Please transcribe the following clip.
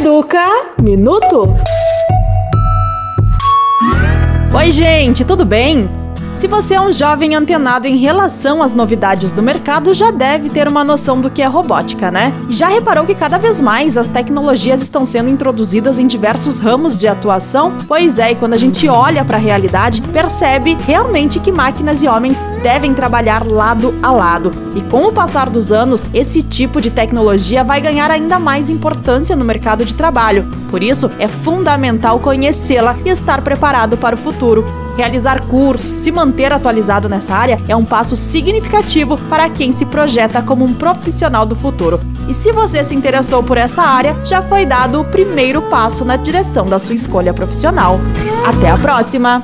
Educa Minuto. Oi, gente, tudo bem? Se você é um jovem antenado em relação às novidades do mercado, já deve ter uma noção do que é robótica, né? Já reparou que cada vez mais as tecnologias estão sendo introduzidas em diversos ramos de atuação? Pois é, e quando a gente olha para a realidade, percebe realmente que máquinas e homens devem trabalhar lado a lado. E com o passar dos anos, esse tipo de tecnologia vai ganhar ainda mais importância no mercado de trabalho. Por isso, é fundamental conhecê-la e estar preparado para o futuro. Realizar cursos, se manter atualizado nessa área é um passo significativo para quem se projeta como um profissional do futuro. E se você se interessou por essa área, já foi dado o primeiro passo na direção da sua escolha profissional. Até a próxima!